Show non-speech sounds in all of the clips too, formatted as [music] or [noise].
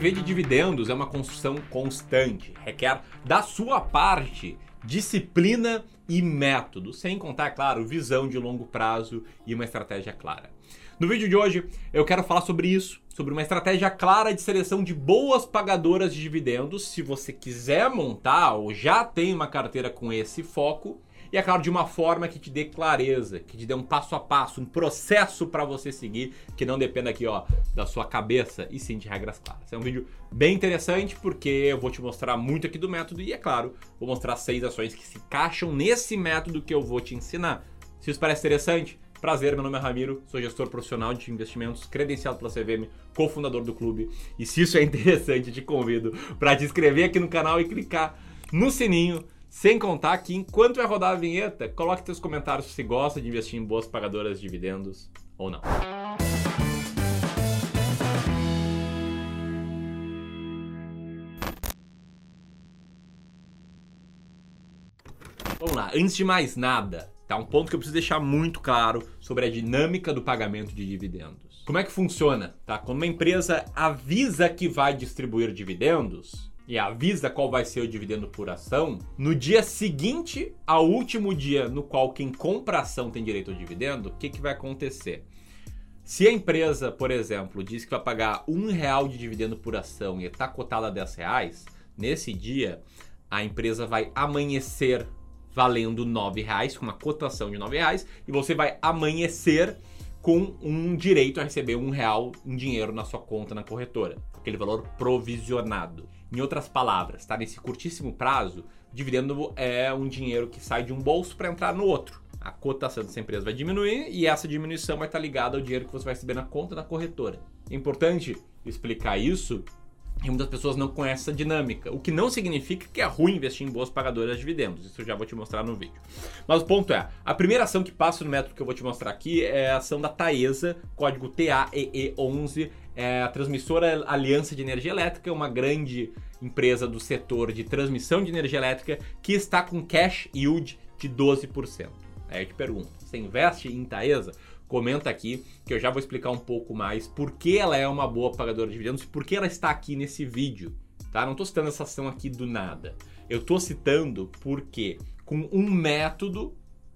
viver de dividendos é uma construção constante, requer da sua parte disciplina e método, sem contar, é claro, visão de longo prazo e uma estratégia clara. No vídeo de hoje eu quero falar sobre isso, sobre uma estratégia clara de seleção de boas pagadoras de dividendos. Se você quiser montar ou já tem uma carteira com esse foco, e é claro, de uma forma que te dê clareza, que te dê um passo a passo, um processo para você seguir, que não dependa aqui, ó, da sua cabeça e sim de regras claras. É um vídeo bem interessante porque eu vou te mostrar muito aqui do método e, é claro, vou mostrar seis ações que se encaixam nesse método que eu vou te ensinar. Se isso parece interessante, Prazer, meu nome é Ramiro, sou gestor profissional de investimentos, credenciado pela CVM, cofundador do clube. E se isso é [laughs] interessante, te convido para te inscrever aqui no canal e clicar no sininho sem contar que enquanto vai rodar a vinheta, coloque seus comentários se gosta de investir em boas pagadoras de dividendos ou não. Vamos lá, antes de mais nada, tá um ponto que eu preciso deixar muito claro sobre a dinâmica do pagamento de dividendos. Como é que funciona? Tá? Quando uma empresa avisa que vai distribuir dividendos, e avisa qual vai ser o dividendo por ação, no dia seguinte ao último dia no qual quem compra a ação tem direito ao dividendo, o que, que vai acontecer? Se a empresa, por exemplo, diz que vai pagar um real de dividendo por ação e está cotada a 10 reais, nesse dia a empresa vai amanhecer valendo 9 reais, com uma cotação de 9 reais, e você vai amanhecer com um direito a receber um real em dinheiro na sua conta na corretora, aquele valor provisionado. Em outras palavras, tá? Nesse curtíssimo prazo, dividendo é um dinheiro que sai de um bolso para entrar no outro. A cotação dessa empresa vai diminuir e essa diminuição vai estar ligada ao dinheiro que você vai receber na conta da corretora. É importante explicar isso e muitas pessoas não conhecem essa dinâmica, o que não significa que é ruim investir em boas pagadoras de dividendos. Isso eu já vou te mostrar no vídeo. Mas o ponto é, a primeira ação que passa no método que eu vou te mostrar aqui é a ação da Taesa, código TAEE11, é a transmissora Aliança de Energia Elétrica, uma grande empresa do setor de transmissão de energia elétrica que está com cash yield de 12%. Aí eu te pergunto, você investe em Taesa? comenta aqui que eu já vou explicar um pouco mais por que ela é uma boa pagadora de dividendos e por que ela está aqui nesse vídeo. Tá? Não estou citando essa ação aqui do nada. Eu estou citando porque com um método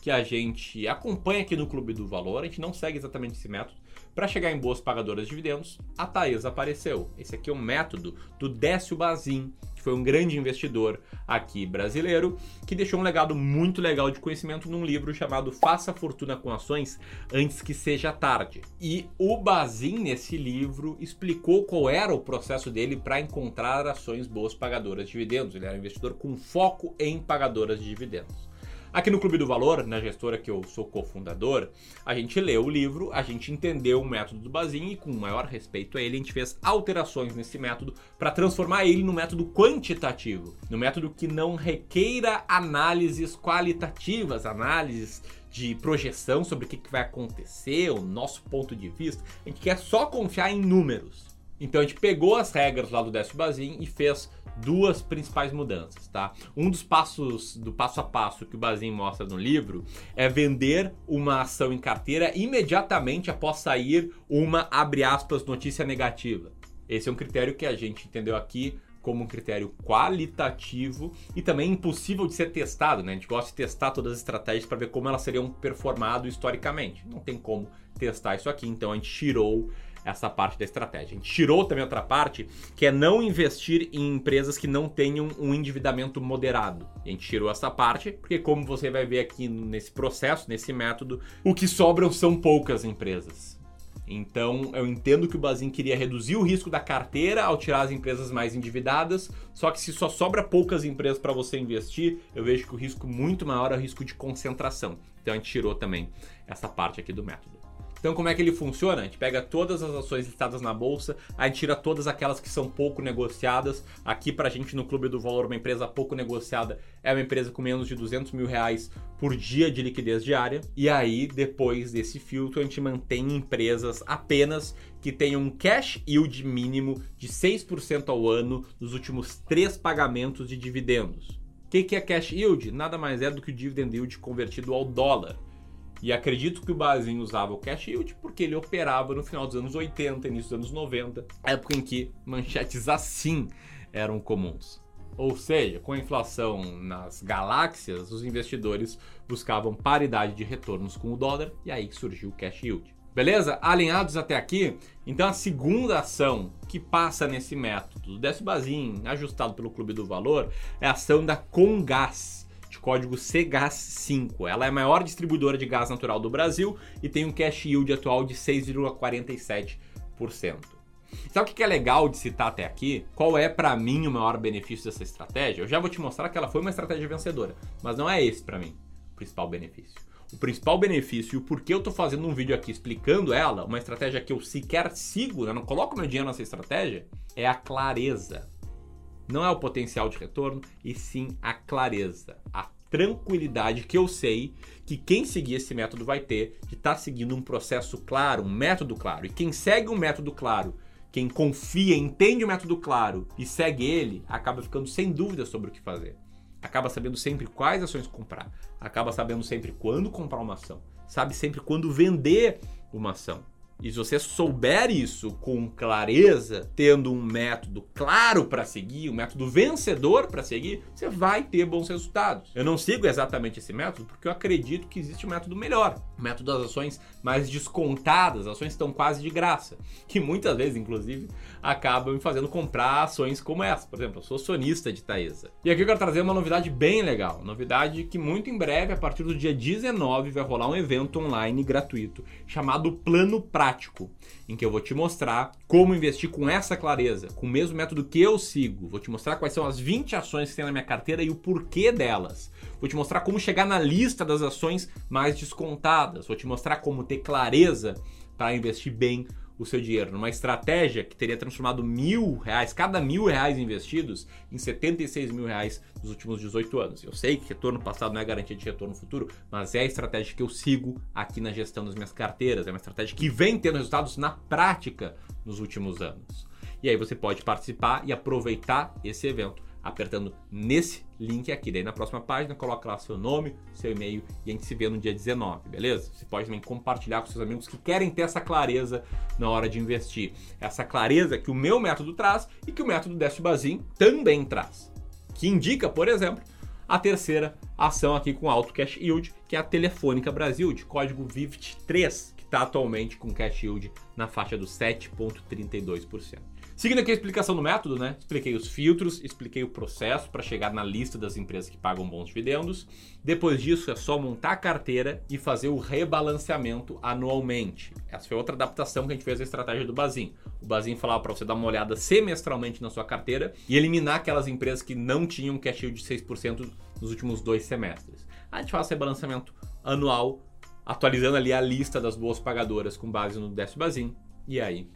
que a gente acompanha aqui no Clube do Valor, a gente não segue exatamente esse método, para chegar em boas pagadoras de dividendos, a Taesa apareceu. Esse aqui é um método do Décio Bazin, que foi um grande investidor aqui brasileiro, que deixou um legado muito legal de conhecimento num livro chamado Faça Fortuna com Ações Antes que Seja Tarde. E o Bazin, nesse livro, explicou qual era o processo dele para encontrar ações boas pagadoras de dividendos. Ele era um investidor com foco em pagadoras de dividendos. Aqui no Clube do Valor, na gestora que eu sou cofundador, a gente leu o livro, a gente entendeu o método do Bazin e com maior respeito a ele, a gente fez alterações nesse método para transformar ele no método quantitativo, no método que não requeira análises qualitativas, análises de projeção sobre o que, vai acontecer, o nosso ponto de vista. A gente quer só confiar em números. Então a gente pegou as regras lá do Décio Bazin e fez duas principais mudanças, tá? Um dos passos do passo a passo que o Bazin mostra no livro é vender uma ação em carteira imediatamente após sair uma abre aspas notícia negativa. Esse é um critério que a gente entendeu aqui como um critério qualitativo e também impossível de ser testado, né? A gente gosta de testar todas as estratégias para ver como elas seriam performado historicamente. Não tem como testar isso aqui, então a gente tirou essa parte da estratégia. A gente tirou também outra parte, que é não investir em empresas que não tenham um endividamento moderado. A gente tirou essa parte, porque como você vai ver aqui nesse processo, nesse método, o que sobram são poucas empresas. Então, eu entendo que o Bazin queria reduzir o risco da carteira ao tirar as empresas mais endividadas, só que se só sobra poucas empresas para você investir, eu vejo que o risco muito maior é o risco de concentração. Então, a gente tirou também essa parte aqui do método. Então, como é que ele funciona? A gente pega todas as ações listadas na bolsa, a gente tira todas aquelas que são pouco negociadas. Aqui, para a gente no Clube do Valor, uma empresa pouco negociada é uma empresa com menos de 200 mil reais por dia de liquidez diária. E aí, depois desse filtro, a gente mantém empresas apenas que tenham um cash yield mínimo de 6% ao ano nos últimos três pagamentos de dividendos. O que é cash yield? Nada mais é do que o dividend yield convertido ao dólar. E acredito que o Basin usava o cash yield porque ele operava no final dos anos 80, início dos anos 90, época em que manchetes assim eram comuns. Ou seja, com a inflação nas galáxias, os investidores buscavam paridade de retornos com o dólar e aí surgiu o cash yield. Beleza? Alinhados até aqui? Então a segunda ação que passa nesse método do Desbasin, ajustado pelo Clube do Valor, é a ação da Congás, código CGAS5. Ela é a maior distribuidora de gás natural do Brasil e tem um cash yield atual de 6,47%. Sabe o que é legal de citar até aqui? Qual é para mim o maior benefício dessa estratégia? Eu já vou te mostrar que ela foi uma estratégia vencedora, mas não é esse para mim o principal benefício o principal benefício e o porquê eu estou fazendo um vídeo aqui explicando ela, uma estratégia que eu sequer sigo, né? não coloco meu dinheiro nessa estratégia, é a clareza. Não é o potencial de retorno, e sim a clareza, a tranquilidade que eu sei que quem seguir esse método vai ter de estar tá seguindo um processo claro, um método claro. E quem segue um método claro, quem confia, entende o método claro e segue ele, acaba ficando sem dúvida sobre o que fazer acaba sabendo sempre quais ações comprar, acaba sabendo sempre quando comprar uma ação, sabe sempre quando vender uma ação. E se você souber isso com clareza, tendo um método claro para seguir, um método vencedor para seguir, você vai ter bons resultados. Eu não sigo exatamente esse método porque eu acredito que existe um método melhor, o método das ações mais descontadas, ações estão quase de graça, que muitas vezes, inclusive, acabam me fazendo comprar ações como essa. Por exemplo, eu sou sonista de Taesa. E aqui eu quero trazer uma novidade bem legal, novidade que muito em breve, a partir do dia 19, vai rolar um evento online gratuito chamado Plano Prático prático, em que eu vou te mostrar como investir com essa clareza, com o mesmo método que eu sigo. Vou te mostrar quais são as 20 ações que tem na minha carteira e o porquê delas. Vou te mostrar como chegar na lista das ações mais descontadas. Vou te mostrar como ter clareza para investir bem o seu dinheiro numa estratégia que teria transformado mil reais, cada mil reais investidos, em 76 mil reais nos últimos 18 anos. Eu sei que retorno passado não é garantia de retorno futuro, mas é a estratégia que eu sigo aqui na gestão das minhas carteiras. É uma estratégia que vem tendo resultados na prática nos últimos anos. E aí você pode participar e aproveitar esse evento apertando nesse link aqui. Daí na próxima página coloca lá seu nome, seu e-mail e a gente se vê no dia 19, beleza? Você pode também compartilhar com seus amigos que querem ter essa clareza na hora de investir. Essa clareza que o meu método traz e que o método Dest Bazin também traz. Que indica, por exemplo, a terceira ação aqui com alto cash yield, que é a Telefônica Brasil, de código VIVT3, que está atualmente com cash yield na faixa dos 7,32%. Seguindo aqui a explicação do método, né? Expliquei os filtros, expliquei o processo para chegar na lista das empresas que pagam bons dividendos. Depois disso, é só montar a carteira e fazer o rebalanceamento anualmente. Essa foi outra adaptação que a gente fez à estratégia do Bazin. O Bazin falava para você dar uma olhada semestralmente na sua carteira e eliminar aquelas empresas que não tinham cash yield de 6% nos últimos dois semestres. A gente faz rebalanceamento anual, atualizando ali a lista das boas pagadoras com base no décimo Bazin. E aí,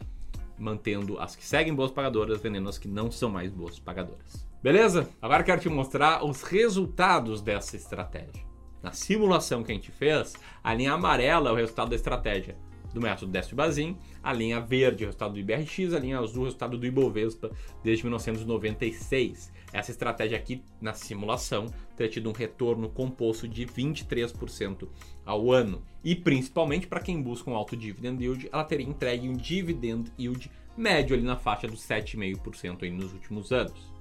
mantendo as que seguem boas pagadoras, vendendo as que não são mais boas pagadoras. Beleza? Agora quero te mostrar os resultados dessa estratégia. Na simulação que a gente fez, a linha amarela é o resultado da estratégia do método Décio Bazin, a linha verde é o resultado do IBRX, a linha azul é o resultado do Ibovespa desde 1996. Essa estratégia aqui na simulação teria tido um retorno composto de 23% ao ano. E principalmente para quem busca um alto dividend yield, ela teria entregue um dividend yield médio ali na faixa dos 7,5% aí nos últimos anos.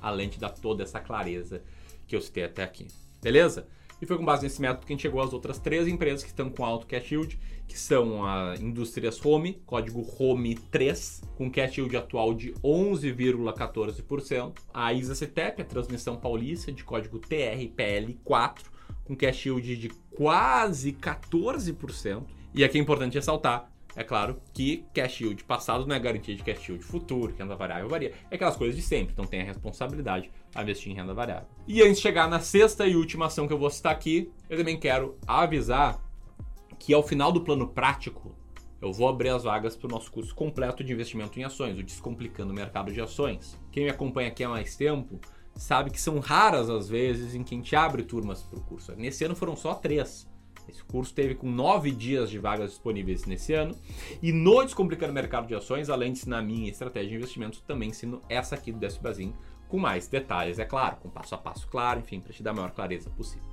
Além de dar toda essa clareza que eu citei até aqui. Beleza? E foi com base nesse método que a gente chegou às outras três empresas que estão com alto cash yield, que são a Indústrias Home, código Home 3, com cash yield atual de 11,14%. A Isa Cetep, a Transmissão Paulista, de código TRPL4, com cash yield de quase 14%. E aqui é importante ressaltar é claro que cash yield passado não é garantia de cash yield futuro, renda variável varia. É aquelas coisas de sempre, então tem a responsabilidade a investir em renda variável. E antes de chegar na sexta e última ação que eu vou citar aqui, eu também quero avisar que ao final do plano prático, eu vou abrir as vagas para o nosso curso completo de investimento em ações, o Descomplicando o Mercado de Ações. Quem me acompanha aqui há mais tempo sabe que são raras as vezes em que a gente abre turmas para o curso. Nesse ano foram só três. Esse curso teve com nove dias de vagas disponíveis nesse ano. E no Descomplicando o Mercado de Ações, além de ensinar minha estratégia de investimento, também ensino essa aqui do Décio com mais detalhes, é claro, com passo a passo claro, enfim, para te dar a maior clareza possível.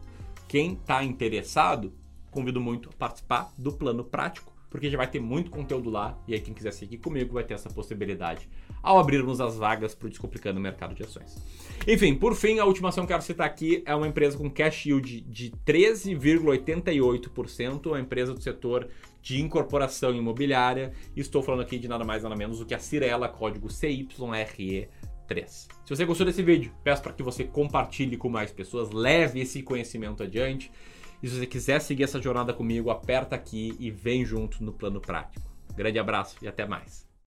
Quem está interessado, convido muito a participar do plano prático, porque já vai ter muito conteúdo lá e aí quem quiser seguir comigo vai ter essa possibilidade ao abrirmos as vagas para o Descomplicando o Mercado de Ações. Enfim, por fim, a última ação que eu quero citar aqui é uma empresa com cash yield de 13,88%, uma empresa do setor de incorporação imobiliária. Estou falando aqui de nada mais nada menos do que a Cirela, código CYRE3. Se você gostou desse vídeo, peço para que você compartilhe com mais pessoas, leve esse conhecimento adiante. E se você quiser seguir essa jornada comigo, aperta aqui e vem junto no plano prático. Grande abraço e até mais.